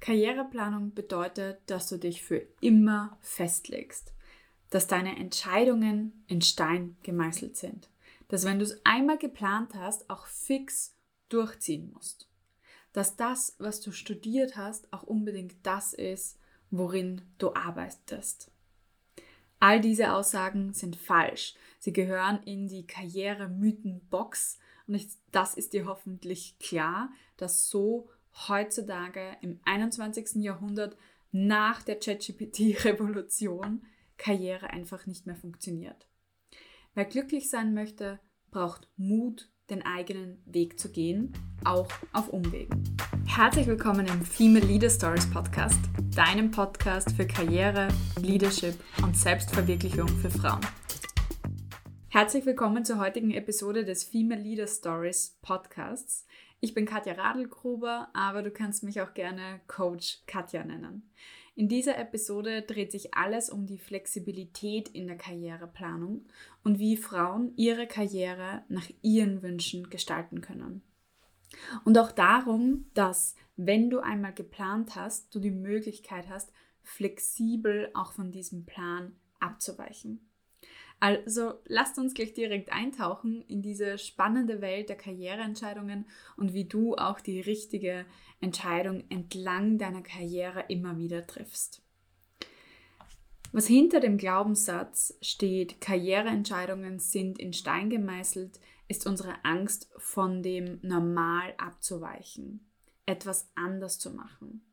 Karriereplanung bedeutet, dass du dich für immer festlegst, dass deine Entscheidungen in Stein gemeißelt sind, dass wenn du es einmal geplant hast, auch fix durchziehen musst, dass das, was du studiert hast, auch unbedingt das ist, worin du arbeitest. All diese Aussagen sind falsch. Sie gehören in die Karrieremythenbox und ich, das ist dir hoffentlich klar, dass so heutzutage im 21. Jahrhundert nach der ChatGPT-Revolution Karriere einfach nicht mehr funktioniert. Wer glücklich sein möchte, braucht Mut, den eigenen Weg zu gehen, auch auf Umwegen. Herzlich willkommen im Female Leader Stories Podcast, deinem Podcast für Karriere, Leadership und Selbstverwirklichung für Frauen. Herzlich willkommen zur heutigen Episode des Female Leader Stories Podcasts. Ich bin Katja Radelgruber, aber du kannst mich auch gerne Coach Katja nennen. In dieser Episode dreht sich alles um die Flexibilität in der Karriereplanung und wie Frauen ihre Karriere nach ihren Wünschen gestalten können. Und auch darum, dass wenn du einmal geplant hast, du die Möglichkeit hast, flexibel auch von diesem Plan abzuweichen. Also lasst uns gleich direkt eintauchen in diese spannende Welt der Karriereentscheidungen und wie du auch die richtige Entscheidung entlang deiner Karriere immer wieder triffst. Was hinter dem Glaubenssatz steht, Karriereentscheidungen sind in Stein gemeißelt, ist unsere Angst, von dem Normal abzuweichen, etwas anders zu machen.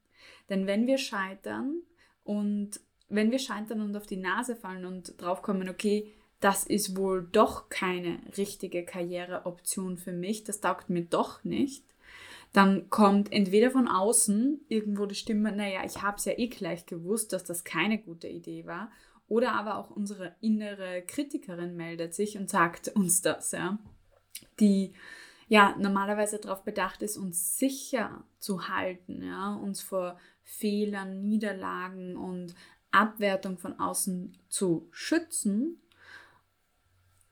Denn wenn wir scheitern und wenn wir scheitern und auf die Nase fallen und draufkommen, okay, das ist wohl doch keine richtige Karriereoption für mich, das taugt mir doch nicht, dann kommt entweder von außen irgendwo die Stimme, naja, ich habe es ja eh gleich gewusst, dass das keine gute Idee war, oder aber auch unsere innere Kritikerin meldet sich und sagt uns das, ja, die ja normalerweise darauf bedacht ist, uns sicher zu halten, ja, uns vor Fehlern, Niederlagen und Abwertung von außen zu schützen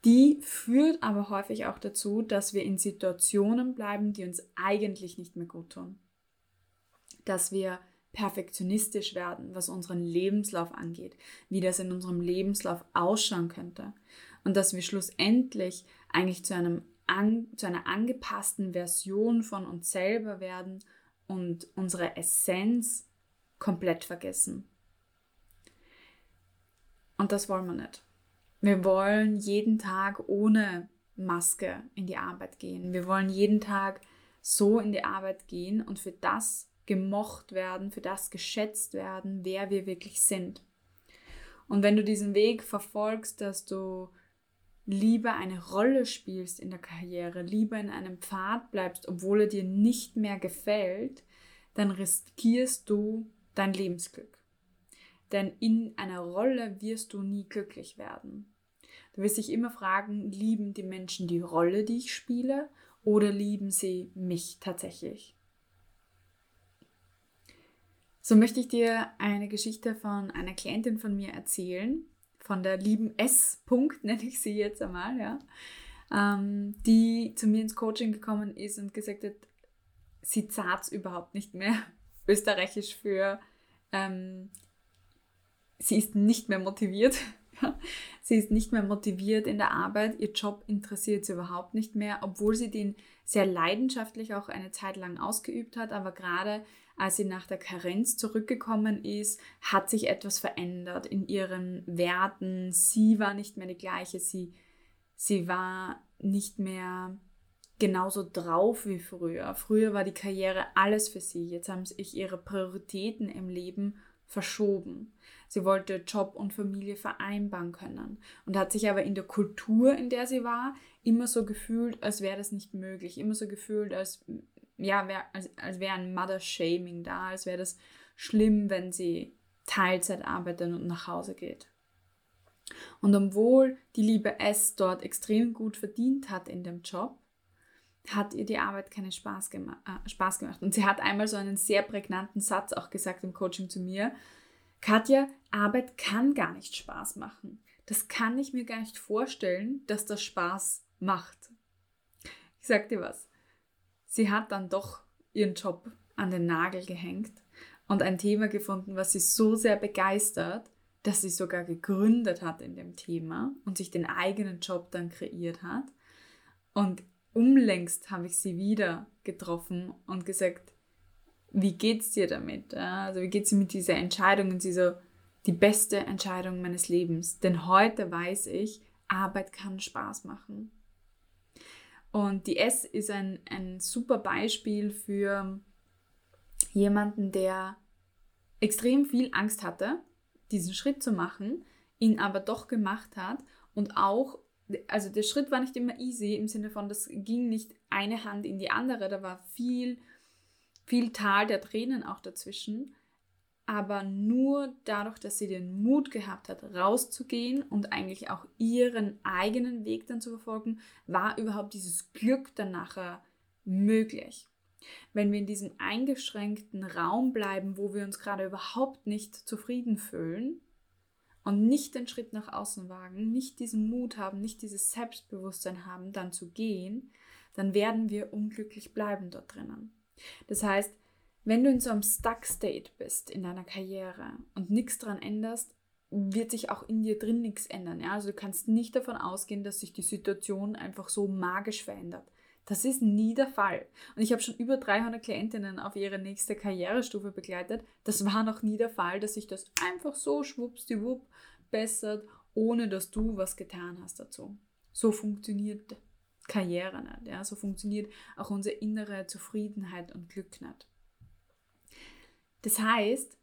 die führt aber häufig auch dazu, dass wir in Situationen bleiben, die uns eigentlich nicht mehr gut tun. Dass wir perfektionistisch werden, was unseren Lebenslauf angeht, wie das in unserem Lebenslauf ausschauen könnte. Und dass wir schlussendlich eigentlich zu, einem an, zu einer angepassten Version von uns selber werden und unsere Essenz komplett vergessen. Und das wollen wir nicht. Wir wollen jeden Tag ohne Maske in die Arbeit gehen. Wir wollen jeden Tag so in die Arbeit gehen und für das gemocht werden, für das geschätzt werden, wer wir wirklich sind. Und wenn du diesen Weg verfolgst, dass du lieber eine Rolle spielst in der Karriere, lieber in einem Pfad bleibst, obwohl er dir nicht mehr gefällt, dann riskierst du dein Lebensglück. Denn in einer Rolle wirst du nie glücklich werden. Du wirst dich immer fragen, lieben die Menschen die Rolle, die ich spiele, oder lieben sie mich tatsächlich? So möchte ich dir eine Geschichte von einer Klientin von mir erzählen, von der lieben S. Punkt, nenne ich sie jetzt einmal, ja, ähm, die zu mir ins Coaching gekommen ist und gesagt hat, sie zahlt überhaupt nicht mehr, österreichisch für, ähm, sie ist nicht mehr motiviert sie ist nicht mehr motiviert in der Arbeit, ihr Job interessiert sie überhaupt nicht mehr, obwohl sie den sehr leidenschaftlich auch eine Zeit lang ausgeübt hat, aber gerade als sie nach der Karenz zurückgekommen ist, hat sich etwas verändert in ihren Werten. Sie war nicht mehr die gleiche, sie, sie war nicht mehr genauso drauf wie früher. Früher war die Karriere alles für sie. Jetzt haben sich ihre Prioritäten im Leben verschoben. Sie wollte Job und Familie vereinbaren können und hat sich aber in der Kultur, in der sie war, immer so gefühlt, als wäre das nicht möglich. Immer so gefühlt, als, ja, wär, als, als wäre ein Mother-Shaming da, als wäre das schlimm, wenn sie Teilzeit arbeitet und nach Hause geht. Und obwohl die liebe S dort extrem gut verdient hat in dem Job, hat ihr die Arbeit keinen Spaß, gema äh, Spaß gemacht. Und sie hat einmal so einen sehr prägnanten Satz auch gesagt im Coaching zu mir. Katja, Arbeit kann gar nicht Spaß machen. Das kann ich mir gar nicht vorstellen, dass das Spaß macht. Ich sag dir was. Sie hat dann doch ihren Job an den Nagel gehängt und ein Thema gefunden, was sie so sehr begeistert, dass sie sogar gegründet hat in dem Thema und sich den eigenen Job dann kreiert hat. Und umlängst habe ich sie wieder getroffen und gesagt, wie geht's dir damit? Also wie geht's dir mit dieser Entscheidung? Und sie so, die beste Entscheidung meines Lebens. Denn heute weiß ich, Arbeit kann Spaß machen. Und die S ist ein, ein super Beispiel für jemanden, der extrem viel Angst hatte, diesen Schritt zu machen, ihn aber doch gemacht hat und auch, also der Schritt war nicht immer easy im Sinne von, das ging nicht eine Hand in die andere, da war viel, viel Tal der Tränen auch dazwischen, aber nur dadurch, dass sie den Mut gehabt hat, rauszugehen und eigentlich auch ihren eigenen Weg dann zu verfolgen, war überhaupt dieses Glück dann nachher möglich. Wenn wir in diesem eingeschränkten Raum bleiben, wo wir uns gerade überhaupt nicht zufrieden fühlen und nicht den Schritt nach außen wagen, nicht diesen Mut haben, nicht dieses Selbstbewusstsein haben, dann zu gehen, dann werden wir unglücklich bleiben dort drinnen. Das heißt, wenn du in so einem Stuck-State bist in deiner Karriere und nichts daran änderst, wird sich auch in dir drin nichts ändern. Ja? Also du kannst nicht davon ausgehen, dass sich die Situation einfach so magisch verändert. Das ist nie der Fall. Und ich habe schon über 300 Klientinnen auf ihre nächste Karrierestufe begleitet. Das war noch nie der Fall, dass sich das einfach so schwuppsdiwupp bessert, ohne dass du was getan hast dazu. So funktioniert Karriere nicht. Ja? So funktioniert auch unsere innere Zufriedenheit und Glück nicht. Das heißt,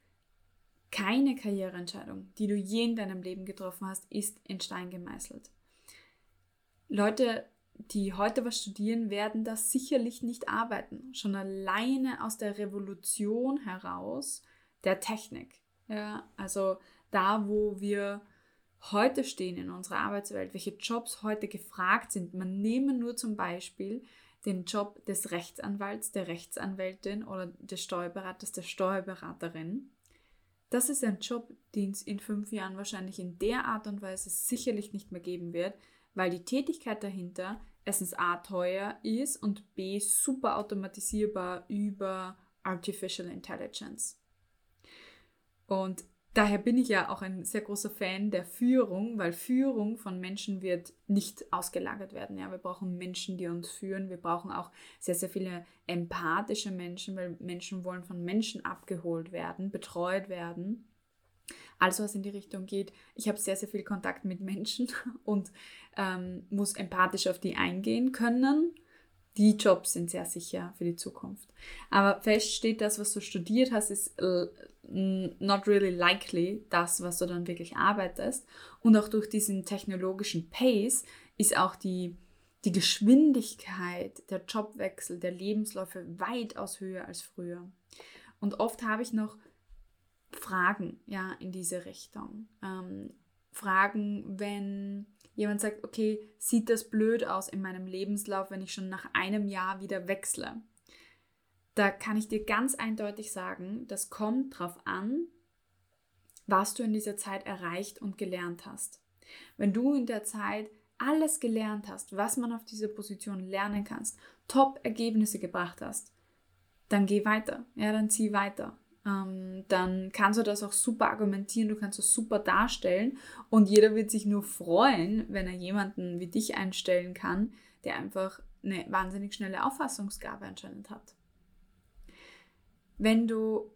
keine Karriereentscheidung, die du je in deinem Leben getroffen hast, ist in Stein gemeißelt. Leute die heute was studieren, werden das sicherlich nicht arbeiten. Schon alleine aus der Revolution heraus der Technik. Ja, also da, wo wir heute stehen in unserer Arbeitswelt, welche Jobs heute gefragt sind. Man nehme nur zum Beispiel den Job des Rechtsanwalts, der Rechtsanwältin oder des Steuerberaters, der Steuerberaterin. Das ist ein Job, den es in fünf Jahren wahrscheinlich in der Art und Weise sicherlich nicht mehr geben wird, weil die Tätigkeit dahinter erstens A teuer ist und B super automatisierbar über Artificial Intelligence. Und daher bin ich ja auch ein sehr großer Fan der Führung, weil Führung von Menschen wird nicht ausgelagert werden. Ja, wir brauchen Menschen, die uns führen. Wir brauchen auch sehr, sehr viele empathische Menschen, weil Menschen wollen von Menschen abgeholt werden, betreut werden. Also was in die Richtung geht, ich habe sehr, sehr viel Kontakt mit Menschen und ähm, muss empathisch auf die eingehen können. Die Jobs sind sehr sicher für die Zukunft. Aber fest steht, das, was du studiert hast, ist äh, not really likely das, was du dann wirklich arbeitest. Und auch durch diesen technologischen Pace ist auch die, die Geschwindigkeit der Jobwechsel, der Lebensläufe weitaus höher als früher. Und oft habe ich noch Fragen ja in diese Richtung. Ähm, Fragen, wenn jemand sagt, okay, sieht das blöd aus in meinem Lebenslauf, wenn ich schon nach einem Jahr wieder wechsle? Da kann ich dir ganz eindeutig sagen, das kommt drauf an, was du in dieser Zeit erreicht und gelernt hast. Wenn du in der Zeit alles gelernt hast, was man auf dieser Position lernen kannst, Top-Ergebnisse gebracht hast, dann geh weiter. Ja, dann zieh weiter ähm, dann kannst du das auch super argumentieren, du kannst es super darstellen und jeder wird sich nur freuen, wenn er jemanden wie dich einstellen kann, der einfach eine wahnsinnig schnelle Auffassungsgabe anscheinend hat. Wenn du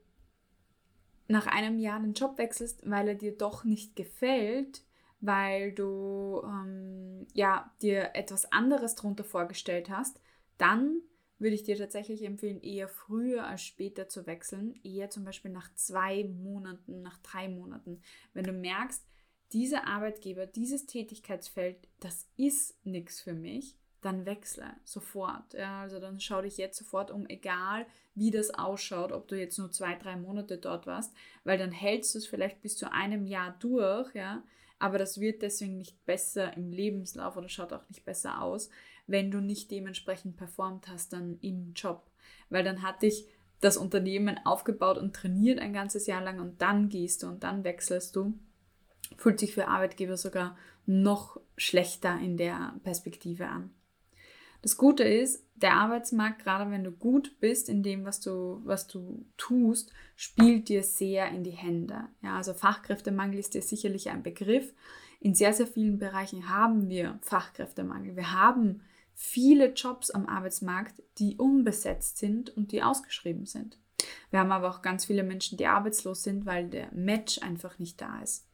nach einem Jahr den Job wechselst, weil er dir doch nicht gefällt, weil du ähm, ja, dir etwas anderes darunter vorgestellt hast, dann würde ich dir tatsächlich empfehlen, eher früher als später zu wechseln. Eher zum Beispiel nach zwei Monaten, nach drei Monaten. Wenn du merkst, dieser Arbeitgeber, dieses Tätigkeitsfeld, das ist nichts für mich, dann wechsle sofort. Ja, also dann schau dich jetzt sofort um, egal wie das ausschaut, ob du jetzt nur zwei, drei Monate dort warst, weil dann hältst du es vielleicht bis zu einem Jahr durch, ja, aber das wird deswegen nicht besser im Lebenslauf oder schaut auch nicht besser aus, wenn du nicht dementsprechend performt hast dann im Job. Weil dann hat dich das Unternehmen aufgebaut und trainiert ein ganzes Jahr lang und dann gehst du und dann wechselst du. Fühlt sich für Arbeitgeber sogar noch schlechter in der Perspektive an. Das Gute ist, der Arbeitsmarkt, gerade wenn du gut bist in dem, was du, was du tust, spielt dir sehr in die Hände. Ja, also Fachkräftemangel ist dir sicherlich ein Begriff. In sehr, sehr vielen Bereichen haben wir Fachkräftemangel. Wir haben viele Jobs am Arbeitsmarkt, die unbesetzt sind und die ausgeschrieben sind. Wir haben aber auch ganz viele Menschen, die arbeitslos sind, weil der Match einfach nicht da ist.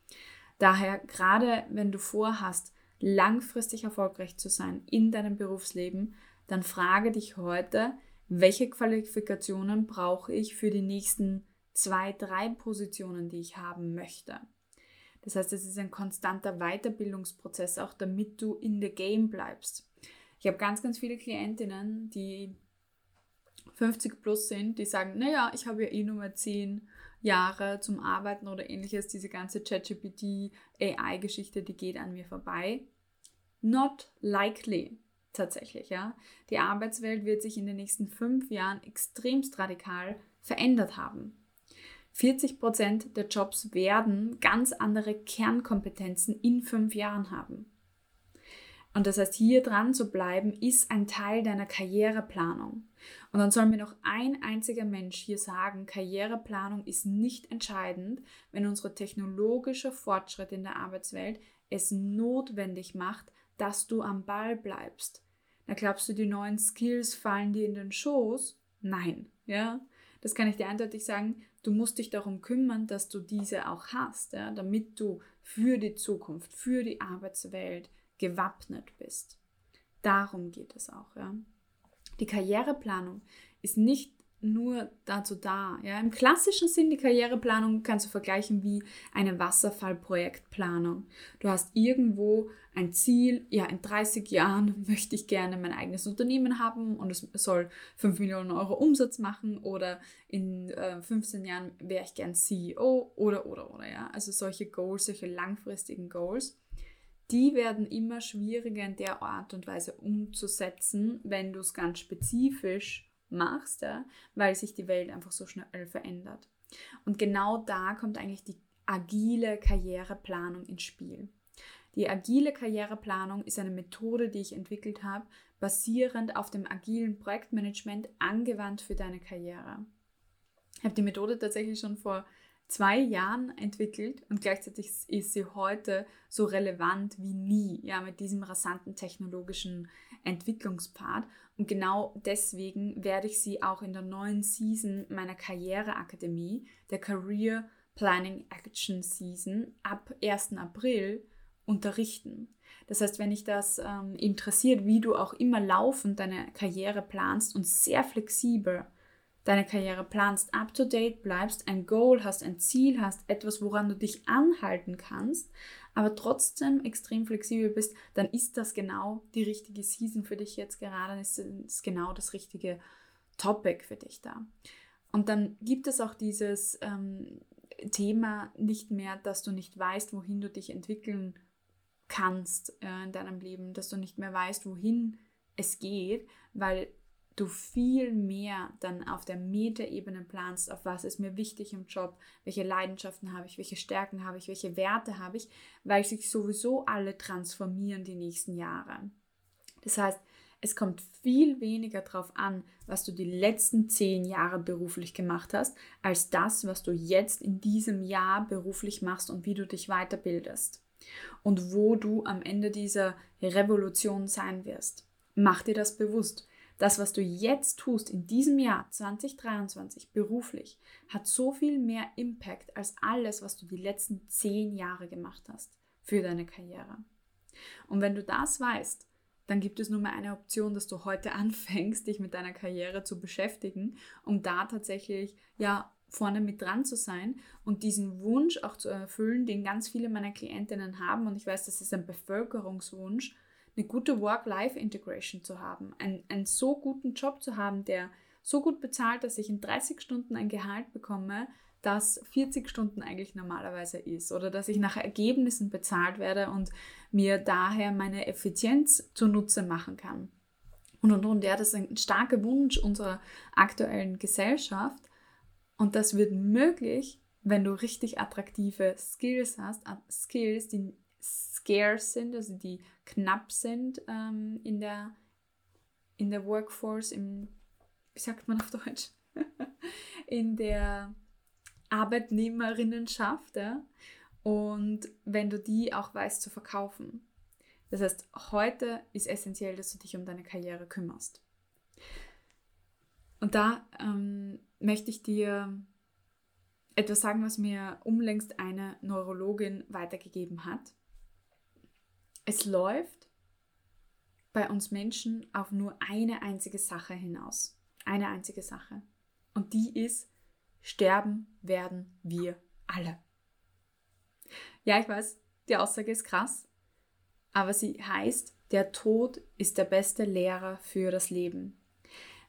Daher, gerade wenn du vorhast, langfristig erfolgreich zu sein in deinem Berufsleben, dann frage dich heute, welche Qualifikationen brauche ich für die nächsten zwei, drei Positionen, die ich haben möchte. Das heißt, es ist ein konstanter Weiterbildungsprozess, auch damit du in the game bleibst. Ich habe ganz, ganz viele Klientinnen, die 50 plus sind, die sagen, naja, ich habe ja eh nur mal 10 Jahre zum Arbeiten oder ähnliches. Diese ganze ChatGPT AI-Geschichte, die geht an mir vorbei. Not likely tatsächlich, ja. Die Arbeitswelt wird sich in den nächsten fünf Jahren extremst radikal verändert haben. 40 Prozent der Jobs werden ganz andere Kernkompetenzen in fünf Jahren haben. Und das heißt, hier dran zu bleiben, ist ein Teil deiner Karriereplanung. Und dann soll mir noch ein einziger Mensch hier sagen, Karriereplanung ist nicht entscheidend, wenn unser technologischer Fortschritt in der Arbeitswelt es notwendig macht, dass du am Ball bleibst. Na, glaubst du, die neuen Skills fallen dir in den Schoß? Nein, ja. Das kann ich dir eindeutig sagen. Du musst dich darum kümmern, dass du diese auch hast, ja, damit du für die Zukunft, für die Arbeitswelt, gewappnet bist. Darum geht es auch. Ja. Die Karriereplanung ist nicht nur dazu da. Ja. Im klassischen Sinn, die Karriereplanung kannst du vergleichen wie eine Wasserfallprojektplanung. Du hast irgendwo ein Ziel, ja, in 30 Jahren möchte ich gerne mein eigenes Unternehmen haben und es soll 5 Millionen Euro Umsatz machen oder in äh, 15 Jahren wäre ich gern CEO oder, oder, oder, ja. Also solche Goals, solche langfristigen Goals die werden immer schwieriger in der Art und Weise umzusetzen, wenn du es ganz spezifisch machst, ja, weil sich die Welt einfach so schnell verändert. Und genau da kommt eigentlich die agile Karriereplanung ins Spiel. Die agile Karriereplanung ist eine Methode, die ich entwickelt habe, basierend auf dem agilen Projektmanagement angewandt für deine Karriere. Ich habe die Methode tatsächlich schon vor zwei Jahren entwickelt und gleichzeitig ist sie heute so relevant wie nie, ja, mit diesem rasanten technologischen Entwicklungspfad. Und genau deswegen werde ich sie auch in der neuen Season meiner Karriereakademie, der Career Planning Action Season, ab 1. April unterrichten. Das heißt, wenn dich das ähm, interessiert, wie du auch immer laufend deine Karriere planst und sehr flexibel deine Karriere planst, up-to-date bleibst, ein Goal hast, ein Ziel hast, etwas, woran du dich anhalten kannst, aber trotzdem extrem flexibel bist, dann ist das genau die richtige Season für dich jetzt gerade, ist, ist genau das richtige Topic für dich da. Und dann gibt es auch dieses ähm, Thema nicht mehr, dass du nicht weißt, wohin du dich entwickeln kannst äh, in deinem Leben, dass du nicht mehr weißt, wohin es geht, weil du viel mehr dann auf der Metaebene planst, auf was ist mir wichtig im Job, welche Leidenschaften habe ich, welche Stärken habe ich, welche Werte habe ich, weil sich sowieso alle transformieren die nächsten Jahre. Das heißt, es kommt viel weniger darauf an, was du die letzten zehn Jahre beruflich gemacht hast, als das, was du jetzt in diesem Jahr beruflich machst und wie du dich weiterbildest und wo du am Ende dieser Revolution sein wirst. Mach dir das bewusst. Das, was du jetzt tust in diesem Jahr 2023 beruflich, hat so viel mehr Impact als alles, was du die letzten zehn Jahre gemacht hast für deine Karriere. Und wenn du das weißt, dann gibt es nur mehr eine Option, dass du heute anfängst, dich mit deiner Karriere zu beschäftigen, um da tatsächlich ja vorne mit dran zu sein und diesen Wunsch auch zu erfüllen, den ganz viele meiner Klientinnen haben. Und ich weiß, das ist ein Bevölkerungswunsch, eine gute Work-Life-Integration zu haben, einen, einen so guten Job zu haben, der so gut bezahlt, dass ich in 30 Stunden ein Gehalt bekomme, das 40 Stunden eigentlich normalerweise ist oder dass ich nach Ergebnissen bezahlt werde und mir daher meine Effizienz zunutze machen kann. Und und und, ja, das ist ein starker Wunsch unserer aktuellen Gesellschaft und das wird möglich, wenn du richtig attraktive Skills hast, Skills, die scarce sind, also die knapp sind ähm, in der in der Workforce, im, wie sagt man auf Deutsch, in der Arbeitnehmerinnenschaft. Ja? Und wenn du die auch weißt zu verkaufen. Das heißt, heute ist essentiell, dass du dich um deine Karriere kümmerst. Und da ähm, möchte ich dir etwas sagen, was mir unlängst eine Neurologin weitergegeben hat. Es läuft bei uns Menschen auf nur eine einzige Sache hinaus. Eine einzige Sache. Und die ist, sterben werden wir alle. Ja, ich weiß, die Aussage ist krass, aber sie heißt, der Tod ist der beste Lehrer für das Leben.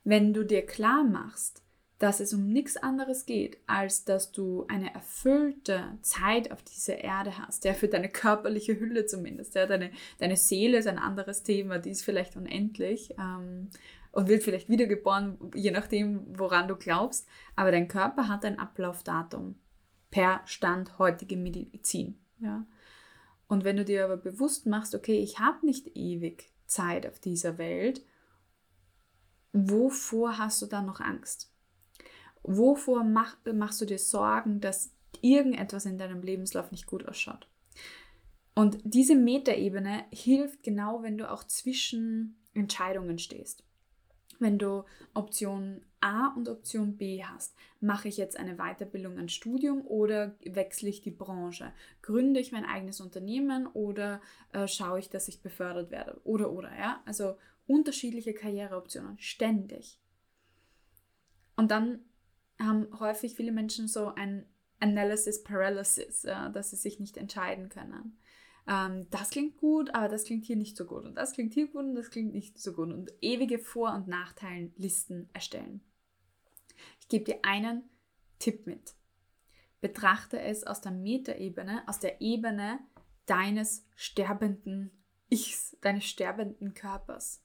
Wenn du dir klar machst, dass es um nichts anderes geht, als dass du eine erfüllte Zeit auf dieser Erde hast, ja, für deine körperliche Hülle zumindest. Ja, deine, deine Seele ist ein anderes Thema, die ist vielleicht unendlich ähm, und wird vielleicht wiedergeboren, je nachdem, woran du glaubst, aber dein Körper hat ein Ablaufdatum per Stand heutige Medizin. Ja. Und wenn du dir aber bewusst machst, okay, ich habe nicht ewig Zeit auf dieser Welt, wovor hast du dann noch Angst? Wovor mach, machst du dir Sorgen, dass irgendetwas in deinem Lebenslauf nicht gut ausschaut? Und diese Metaebene hilft genau, wenn du auch zwischen Entscheidungen stehst. Wenn du Option A und Option B hast, mache ich jetzt eine Weiterbildung, ein Studium oder wechsle ich die Branche? Gründe ich mein eigenes Unternehmen oder äh, schaue ich, dass ich befördert werde? Oder, oder, ja? Also unterschiedliche Karriereoptionen, ständig. Und dann haben häufig viele Menschen so ein Analysis Paralysis, ja, dass sie sich nicht entscheiden können. Ähm, das klingt gut, aber das klingt hier nicht so gut. Und das klingt hier gut und das klingt nicht so gut. Und ewige Vor- und Nachteilenlisten erstellen. Ich gebe dir einen Tipp mit. Betrachte es aus der Metaebene, aus der Ebene deines sterbenden Ichs, deines sterbenden Körpers.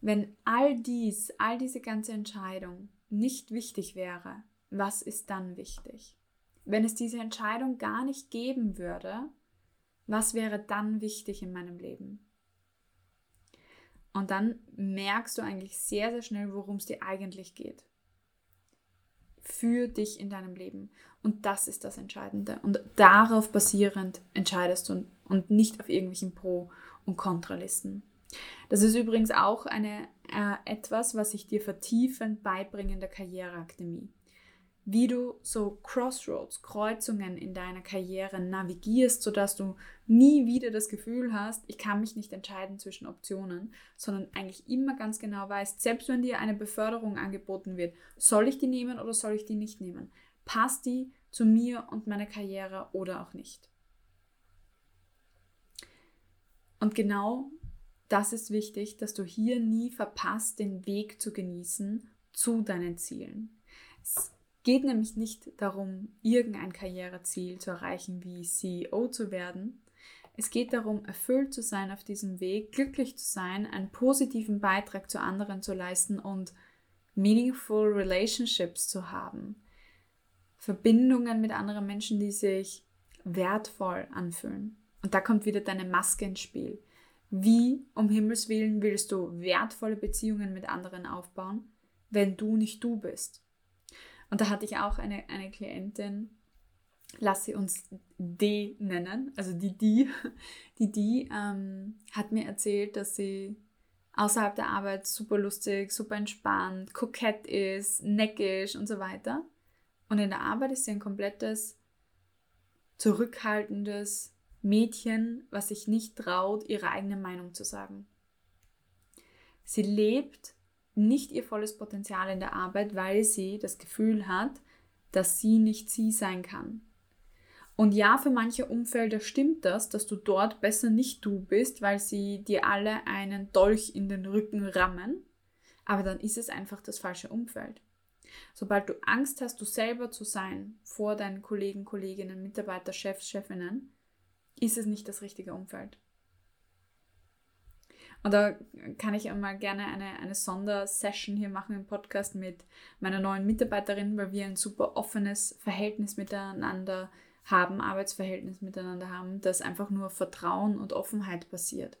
Wenn all dies, all diese ganze Entscheidung nicht wichtig wäre, was ist dann wichtig? Wenn es diese Entscheidung gar nicht geben würde, was wäre dann wichtig in meinem Leben? Und dann merkst du eigentlich sehr, sehr schnell, worum es dir eigentlich geht. Für dich in deinem Leben. Und das ist das Entscheidende. Und darauf basierend entscheidest du und nicht auf irgendwelchen Pro- und Kontralisten. Das ist übrigens auch eine, äh, etwas, was ich dir vertiefend beibringe in der Karriereakademie. Wie du so Crossroads, Kreuzungen in deiner Karriere navigierst, sodass du nie wieder das Gefühl hast, ich kann mich nicht entscheiden zwischen Optionen, sondern eigentlich immer ganz genau weißt, selbst wenn dir eine Beförderung angeboten wird, soll ich die nehmen oder soll ich die nicht nehmen? Passt die zu mir und meiner Karriere oder auch nicht? Und genau das ist wichtig, dass du hier nie verpasst, den Weg zu genießen zu deinen Zielen. Es geht nämlich nicht darum, irgendein Karriereziel zu erreichen, wie CEO zu werden. Es geht darum, erfüllt zu sein auf diesem Weg, glücklich zu sein, einen positiven Beitrag zu anderen zu leisten und meaningful relationships zu haben. Verbindungen mit anderen Menschen, die sich wertvoll anfühlen. Und da kommt wieder deine Maske ins Spiel. Wie um Himmels willen willst du wertvolle Beziehungen mit anderen aufbauen, wenn du nicht du bist? Und da hatte ich auch eine, eine Klientin, lass sie uns D nennen, also die die, die die ähm, hat mir erzählt, dass sie außerhalb der Arbeit super lustig, super entspannt, kokett ist, neckisch und so weiter. Und in der Arbeit ist sie ein komplettes, zurückhaltendes, Mädchen, was sich nicht traut, ihre eigene Meinung zu sagen. Sie lebt nicht ihr volles Potenzial in der Arbeit, weil sie das Gefühl hat, dass sie nicht sie sein kann. Und ja, für manche Umfelder stimmt das, dass du dort besser nicht du bist, weil sie dir alle einen Dolch in den Rücken rammen. Aber dann ist es einfach das falsche Umfeld. Sobald du Angst hast, du selber zu sein vor deinen Kollegen, Kolleginnen, Mitarbeiter, Chefs, Chefinnen, ist es nicht das richtige Umfeld. Und da kann ich einmal gerne eine, eine Sondersession hier machen im Podcast mit meiner neuen Mitarbeiterin, weil wir ein super offenes Verhältnis miteinander haben, Arbeitsverhältnis miteinander haben, das einfach nur Vertrauen und Offenheit passiert.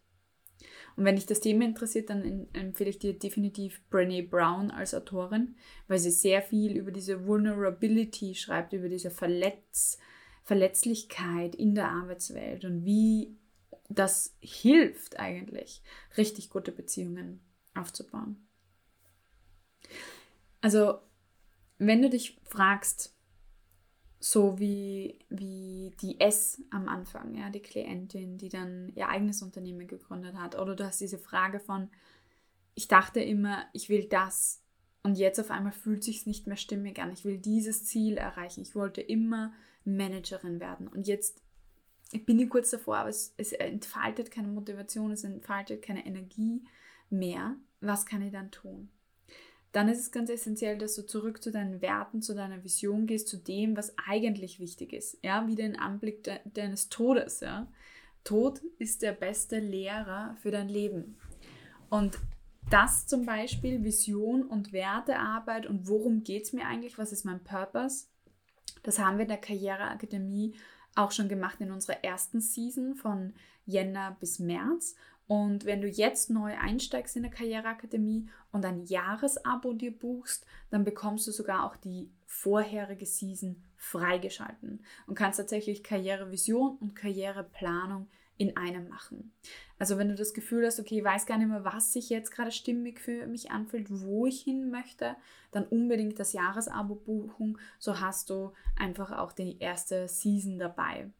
Und wenn dich das Thema interessiert, dann empfehle ich dir definitiv Brené Brown als Autorin, weil sie sehr viel über diese Vulnerability schreibt, über diese Verletz Verletzlichkeit in der Arbeitswelt und wie das hilft eigentlich, richtig gute Beziehungen aufzubauen. Also, wenn du dich fragst, so wie, wie die S am Anfang, ja, die Klientin, die dann ihr eigenes Unternehmen gegründet hat, oder du hast diese Frage von, ich dachte immer, ich will das und jetzt auf einmal fühlt sich nicht mehr stimmig an. Ich will dieses Ziel erreichen. Ich wollte immer Managerin werden und jetzt ich bin ich kurz davor, aber es, es entfaltet keine Motivation, es entfaltet keine Energie mehr. Was kann ich dann tun? Dann ist es ganz essentiell, dass du zurück zu deinen Werten, zu deiner Vision gehst, zu dem, was eigentlich wichtig ist. Ja, wie den Anblick de deines Todes. Ja. Tod ist der beste Lehrer für dein Leben. Und das zum Beispiel, Vision und Wertearbeit und worum geht es mir eigentlich, was ist mein Purpose, das haben wir in der Karriereakademie auch schon gemacht in unserer ersten Season von Jänner bis März. Und wenn du jetzt neu einsteigst in der Karriereakademie und ein Jahresabo dir buchst, dann bekommst du sogar auch die vorherige Season freigeschalten und kannst tatsächlich Karrierevision und Karriereplanung in einem machen. Also wenn du das Gefühl hast, okay, ich weiß gar nicht mehr, was sich jetzt gerade stimmig für mich anfühlt, wo ich hin möchte, dann unbedingt das Jahresabo buchen. So hast du einfach auch die erste Season dabei.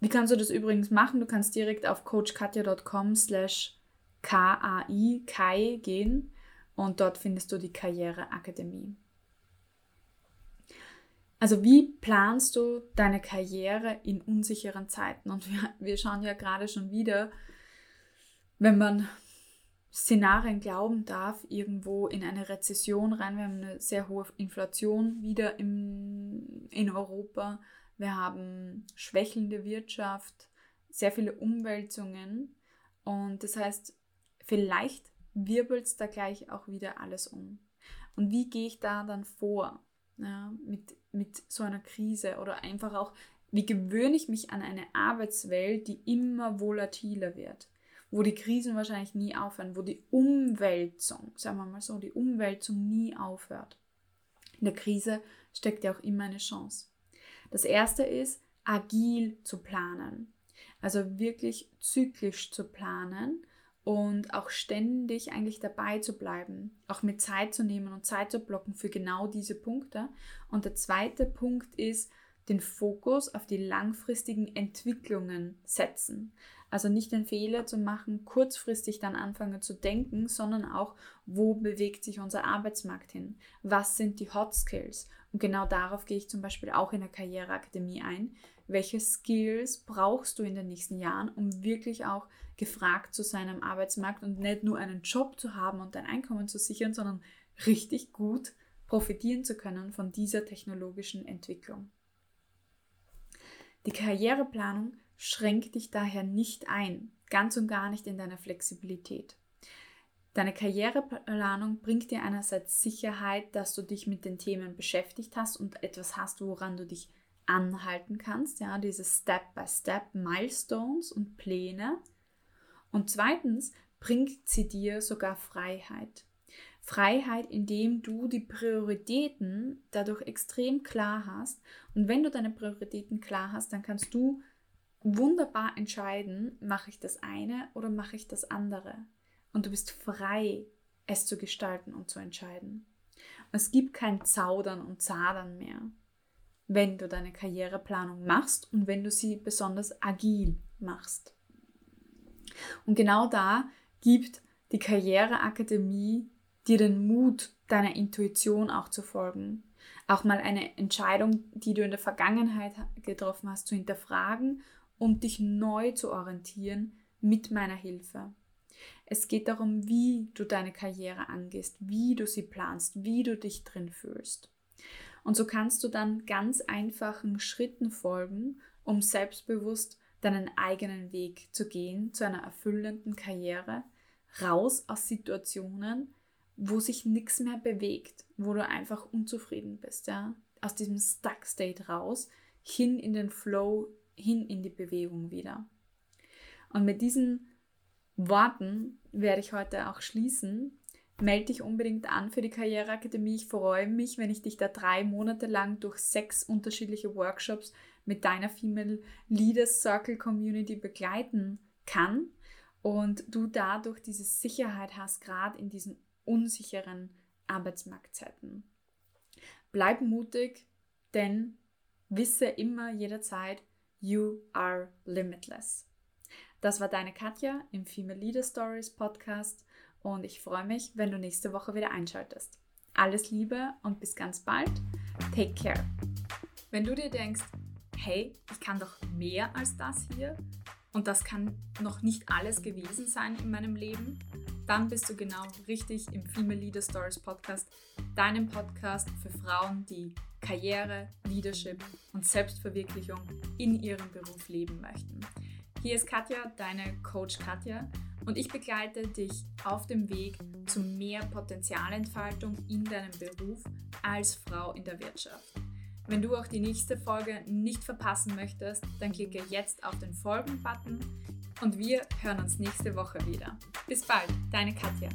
Wie kannst du das übrigens machen? Du kannst direkt auf coachkatja.com slash KAI, gehen und dort findest du die Karriereakademie. Also wie planst du deine Karriere in unsicheren Zeiten? Und wir, wir schauen ja gerade schon wieder, wenn man Szenarien glauben darf, irgendwo in eine Rezession rein. Wir haben eine sehr hohe Inflation wieder im, in Europa. Wir haben schwächelnde Wirtschaft, sehr viele Umwälzungen. Und das heißt, vielleicht wirbelt es da gleich auch wieder alles um. Und wie gehe ich da dann vor? Ja, mit, mit so einer Krise oder einfach auch, wie gewöhne ich mich an eine Arbeitswelt, die immer volatiler wird, wo die Krisen wahrscheinlich nie aufhören, wo die Umwälzung, sagen wir mal so, die Umwälzung nie aufhört. In der Krise steckt ja auch immer eine Chance. Das erste ist, agil zu planen. Also wirklich zyklisch zu planen und auch ständig eigentlich dabei zu bleiben, auch mit Zeit zu nehmen und Zeit zu blocken für genau diese Punkte. Und der zweite Punkt ist, den Fokus auf die langfristigen Entwicklungen setzen. Also nicht den Fehler zu machen, kurzfristig dann anfangen zu denken, sondern auch, wo bewegt sich unser Arbeitsmarkt hin? Was sind die Hot Skills? Und genau darauf gehe ich zum Beispiel auch in der Karriereakademie ein. Welche Skills brauchst du in den nächsten Jahren, um wirklich auch gefragt zu sein am Arbeitsmarkt und nicht nur einen Job zu haben und dein Einkommen zu sichern, sondern richtig gut profitieren zu können von dieser technologischen Entwicklung. Die Karriereplanung schränkt dich daher nicht ein, ganz und gar nicht in deiner Flexibilität. Deine Karriereplanung bringt dir einerseits Sicherheit, dass du dich mit den Themen beschäftigt hast und etwas hast, woran du dich anhalten kannst, ja, diese Step-by-Step-Milestones und Pläne. Und zweitens bringt sie dir sogar Freiheit. Freiheit, indem du die Prioritäten dadurch extrem klar hast. Und wenn du deine Prioritäten klar hast, dann kannst du wunderbar entscheiden, mache ich das eine oder mache ich das andere. Und du bist frei, es zu gestalten und zu entscheiden. Es gibt kein Zaudern und Zadern mehr, wenn du deine Karriereplanung machst und wenn du sie besonders agil machst. Und genau da gibt die Karriereakademie dir den Mut, deiner Intuition auch zu folgen. Auch mal eine Entscheidung, die du in der Vergangenheit getroffen hast, zu hinterfragen und dich neu zu orientieren mit meiner Hilfe. Es geht darum, wie du deine Karriere angehst, wie du sie planst, wie du dich drin fühlst. Und so kannst du dann ganz einfachen Schritten folgen, um selbstbewusst deinen eigenen Weg zu gehen, zu einer erfüllenden Karriere, raus aus Situationen, wo sich nichts mehr bewegt, wo du einfach unzufrieden bist, ja, aus diesem Stuck State raus, hin in den Flow, hin in die Bewegung wieder. Und mit diesen Worten werde ich heute auch schließen. Melde dich unbedingt an für die Karriereakademie. Ich freue mich, wenn ich dich da drei Monate lang durch sechs unterschiedliche Workshops mit deiner Female Leaders Circle Community begleiten kann und du dadurch diese Sicherheit hast, gerade in diesen unsicheren Arbeitsmarktzeiten. Bleib mutig, denn wisse immer jederzeit, you are limitless. Das war deine Katja im Female Leader Stories Podcast und ich freue mich, wenn du nächste Woche wieder einschaltest. Alles Liebe und bis ganz bald. Take care. Wenn du dir denkst, hey, ich kann doch mehr als das hier und das kann noch nicht alles gewesen sein in meinem Leben, dann bist du genau richtig im Female Leader Stories Podcast, deinem Podcast für Frauen, die Karriere, Leadership und Selbstverwirklichung in ihrem Beruf leben möchten. Hier ist Katja, deine Coach Katja, und ich begleite dich auf dem Weg zu mehr Potenzialentfaltung in deinem Beruf als Frau in der Wirtschaft. Wenn du auch die nächste Folge nicht verpassen möchtest, dann klicke jetzt auf den Folgen-Button und wir hören uns nächste Woche wieder. Bis bald, deine Katja.